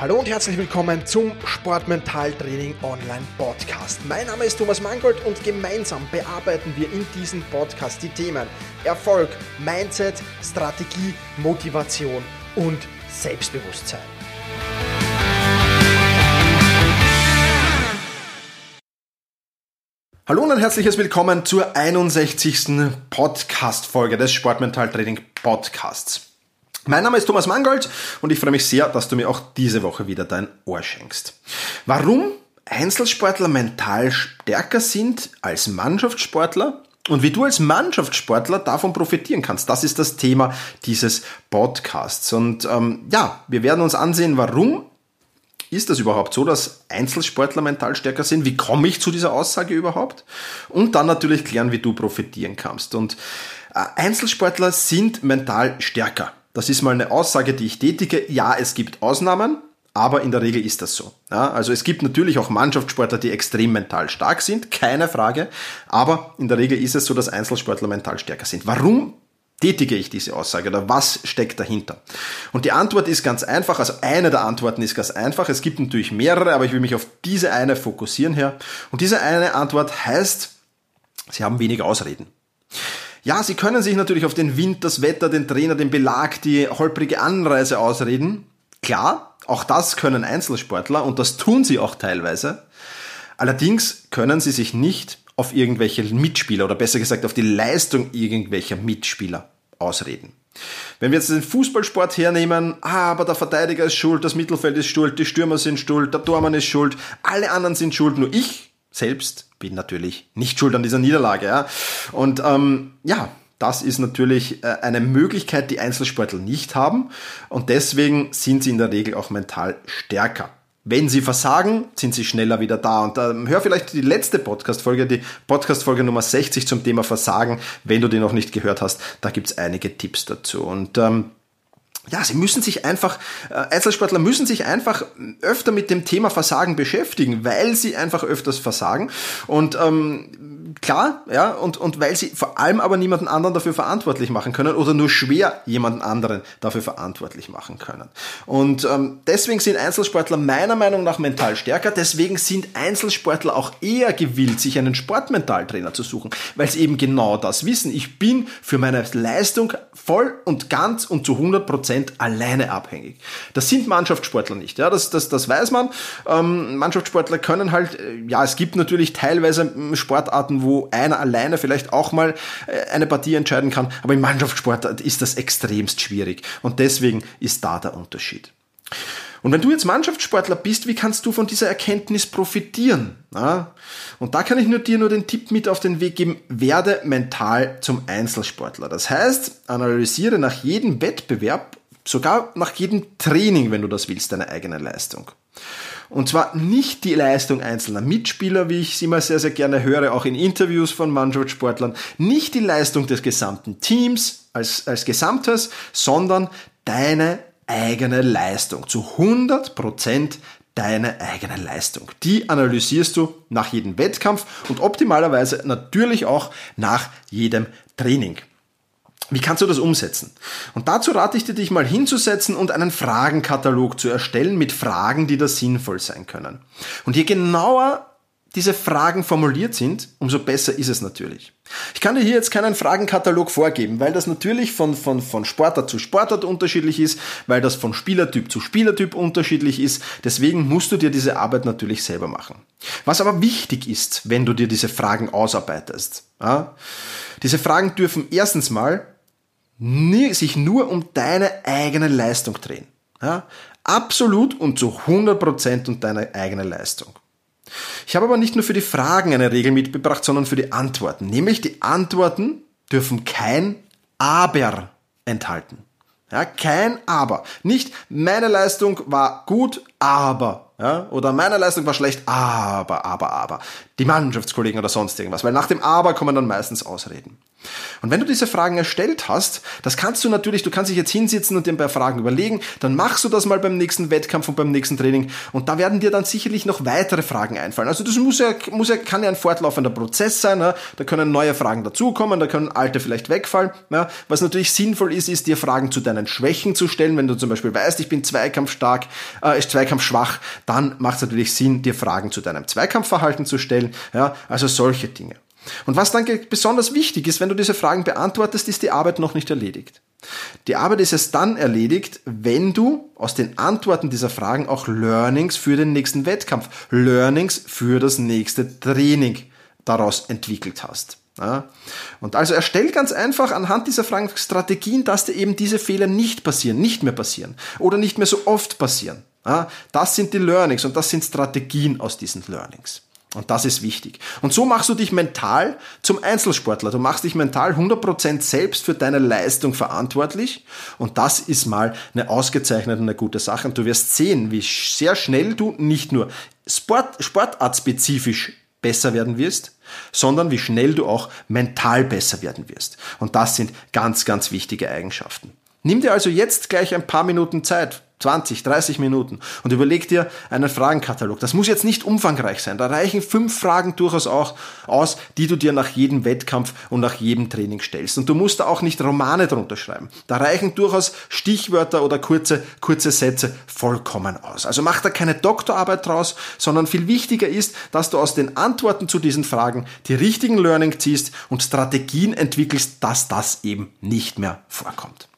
Hallo und herzlich willkommen zum Sportmentaltraining Online Podcast. Mein Name ist Thomas Mangold und gemeinsam bearbeiten wir in diesem Podcast die Themen Erfolg, Mindset, Strategie, Motivation und Selbstbewusstsein. Hallo und ein herzliches Willkommen zur 61. Podcast-Folge des Sportmentaltraining Podcasts. Mein Name ist Thomas Mangold und ich freue mich sehr, dass du mir auch diese Woche wieder dein Ohr schenkst. Warum Einzelsportler mental stärker sind als Mannschaftssportler und wie du als Mannschaftssportler davon profitieren kannst. Das ist das Thema dieses Podcasts. Und ähm, ja, wir werden uns ansehen, warum ist das überhaupt so, dass Einzelsportler mental stärker sind? Wie komme ich zu dieser Aussage überhaupt? Und dann natürlich klären, wie du profitieren kannst. Und äh, Einzelsportler sind mental stärker. Das ist mal eine Aussage, die ich tätige. Ja, es gibt Ausnahmen, aber in der Regel ist das so. Ja, also es gibt natürlich auch Mannschaftssportler, die extrem mental stark sind, keine Frage. Aber in der Regel ist es so, dass Einzelsportler mental stärker sind. Warum tätige ich diese Aussage oder was steckt dahinter? Und die Antwort ist ganz einfach, also eine der Antworten ist ganz einfach. Es gibt natürlich mehrere, aber ich will mich auf diese eine fokussieren hier. Und diese eine Antwort heißt, sie haben wenig Ausreden. Ja, sie können sich natürlich auf den Wind, das Wetter, den Trainer, den Belag, die holprige Anreise ausreden. Klar, auch das können Einzelsportler und das tun sie auch teilweise. Allerdings können sie sich nicht auf irgendwelche Mitspieler oder besser gesagt auf die Leistung irgendwelcher Mitspieler ausreden. Wenn wir jetzt den Fußballsport hernehmen, ah, aber der Verteidiger ist schuld, das Mittelfeld ist schuld, die Stürmer sind schuld, der Tormann ist schuld, alle anderen sind schuld, nur ich selbst bin natürlich nicht schuld an dieser Niederlage. Ja? Und ähm, ja, das ist natürlich äh, eine Möglichkeit, die Einzelsportler nicht haben. Und deswegen sind sie in der Regel auch mental stärker. Wenn sie versagen, sind sie schneller wieder da. Und ähm, hör vielleicht die letzte Podcast-Folge, die Podcast-Folge Nummer 60 zum Thema Versagen. Wenn du die noch nicht gehört hast, da gibt's einige Tipps dazu. Und ähm, ja, sie müssen sich einfach, äh, Einzelsportler müssen sich einfach öfter mit dem Thema Versagen beschäftigen, weil sie einfach öfters versagen. Und ähm, klar, ja, und, und weil sie vor allem aber niemanden anderen dafür verantwortlich machen können oder nur schwer jemanden anderen dafür verantwortlich machen können. Und ähm, deswegen sind Einzelsportler meiner Meinung nach mental stärker, deswegen sind Einzelsportler auch eher gewillt, sich einen Sportmentaltrainer zu suchen, weil sie eben genau das wissen. Ich bin für meine Leistung voll und ganz und zu 100 Prozent Prozent alleine abhängig. Das sind Mannschaftssportler nicht, ja, das, das, das weiß man. Ähm, Mannschaftssportler können halt, äh, ja, es gibt natürlich teilweise ähm, Sportarten, wo einer alleine vielleicht auch mal äh, eine Partie entscheiden kann, aber im Mannschaftssport ist das extremst schwierig und deswegen ist da der Unterschied. Und wenn du jetzt Mannschaftssportler bist, wie kannst du von dieser Erkenntnis profitieren? Ja? Und da kann ich nur dir nur den Tipp mit auf den Weg geben, werde mental zum Einzelsportler. Das heißt, analysiere nach jedem Wettbewerb Sogar nach jedem Training, wenn du das willst, deine eigene Leistung. Und zwar nicht die Leistung einzelner Mitspieler, wie ich sie immer sehr, sehr gerne höre, auch in Interviews von Mannschaftssportlern, nicht die Leistung des gesamten Teams als, als Gesamtes, sondern deine eigene Leistung. Zu 100 Prozent deine eigene Leistung. Die analysierst du nach jedem Wettkampf und optimalerweise natürlich auch nach jedem Training. Wie kannst du das umsetzen? Und dazu rate ich dir, dich mal hinzusetzen und einen Fragenkatalog zu erstellen mit Fragen, die da sinnvoll sein können. Und je genauer diese Fragen formuliert sind, umso besser ist es natürlich. Ich kann dir hier jetzt keinen Fragenkatalog vorgeben, weil das natürlich von, von, von Sportart zu Sportart unterschiedlich ist, weil das von Spielertyp zu Spielertyp unterschiedlich ist. Deswegen musst du dir diese Arbeit natürlich selber machen. Was aber wichtig ist, wenn du dir diese Fragen ausarbeitest, ja, diese Fragen dürfen erstens mal nie, sich nur um deine eigene Leistung drehen. Ja? Absolut und zu 100% um deine eigene Leistung. Ich habe aber nicht nur für die Fragen eine Regel mitgebracht, sondern für die Antworten. Nämlich die Antworten dürfen kein Aber enthalten. Ja, kein Aber. Nicht meine Leistung war gut, aber. Ja, oder meine Leistung war schlecht, aber, aber, aber. Die Mannschaftskollegen oder sonst irgendwas. Weil nach dem Aber kommen dann meistens Ausreden. Und wenn du diese Fragen erstellt hast, das kannst du natürlich, du kannst dich jetzt hinsitzen und dir ein paar Fragen überlegen, dann machst du das mal beim nächsten Wettkampf und beim nächsten Training und da werden dir dann sicherlich noch weitere Fragen einfallen. Also das muss ja, muss ja, kann ja ein fortlaufender Prozess sein, ja? da können neue Fragen dazukommen, da können alte vielleicht wegfallen. Ja? Was natürlich sinnvoll ist, ist dir Fragen zu deinen Schwächen zu stellen. Wenn du zum Beispiel weißt, ich bin zweikampfstark, äh, ist zweikampfschwach, dann macht es natürlich Sinn, dir Fragen zu deinem Zweikampfverhalten zu stellen. Ja? Also solche Dinge. Und was dann besonders wichtig ist, wenn du diese Fragen beantwortest, ist die Arbeit noch nicht erledigt. Die Arbeit ist erst dann erledigt, wenn du aus den Antworten dieser Fragen auch Learnings für den nächsten Wettkampf, Learnings für das nächste Training daraus entwickelt hast. Ja. Und also erstell ganz einfach anhand dieser Fragen Strategien, dass dir eben diese Fehler nicht passieren, nicht mehr passieren oder nicht mehr so oft passieren. Ja. Das sind die Learnings und das sind Strategien aus diesen Learnings. Und das ist wichtig. Und so machst du dich mental zum Einzelsportler. Du machst dich mental 100% selbst für deine Leistung verantwortlich. Und das ist mal eine ausgezeichnete und eine gute Sache. Und du wirst sehen, wie sehr schnell du nicht nur Sport, sportartspezifisch besser werden wirst, sondern wie schnell du auch mental besser werden wirst. Und das sind ganz, ganz wichtige Eigenschaften. Nimm dir also jetzt gleich ein paar Minuten Zeit, 20, 30 Minuten und überleg dir einen Fragenkatalog. Das muss jetzt nicht umfangreich sein. Da reichen fünf Fragen durchaus auch aus, die du dir nach jedem Wettkampf und nach jedem Training stellst. Und du musst da auch nicht Romane drunter schreiben. Da reichen durchaus Stichwörter oder kurze, kurze Sätze vollkommen aus. Also mach da keine Doktorarbeit draus, sondern viel wichtiger ist, dass du aus den Antworten zu diesen Fragen die richtigen Learning ziehst und Strategien entwickelst, dass das eben nicht mehr vorkommt.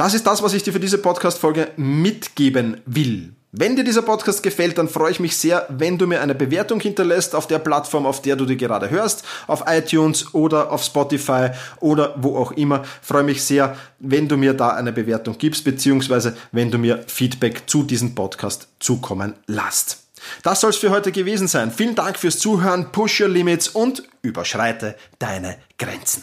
Das ist das, was ich dir für diese Podcast-Folge mitgeben will. Wenn dir dieser Podcast gefällt, dann freue ich mich sehr, wenn du mir eine Bewertung hinterlässt auf der Plattform, auf der du die gerade hörst, auf iTunes oder auf Spotify oder wo auch immer. Freue mich sehr, wenn du mir da eine Bewertung gibst, beziehungsweise wenn du mir Feedback zu diesem Podcast zukommen lässt. Das soll es für heute gewesen sein. Vielen Dank fürs Zuhören, push your limits und überschreite deine Grenzen.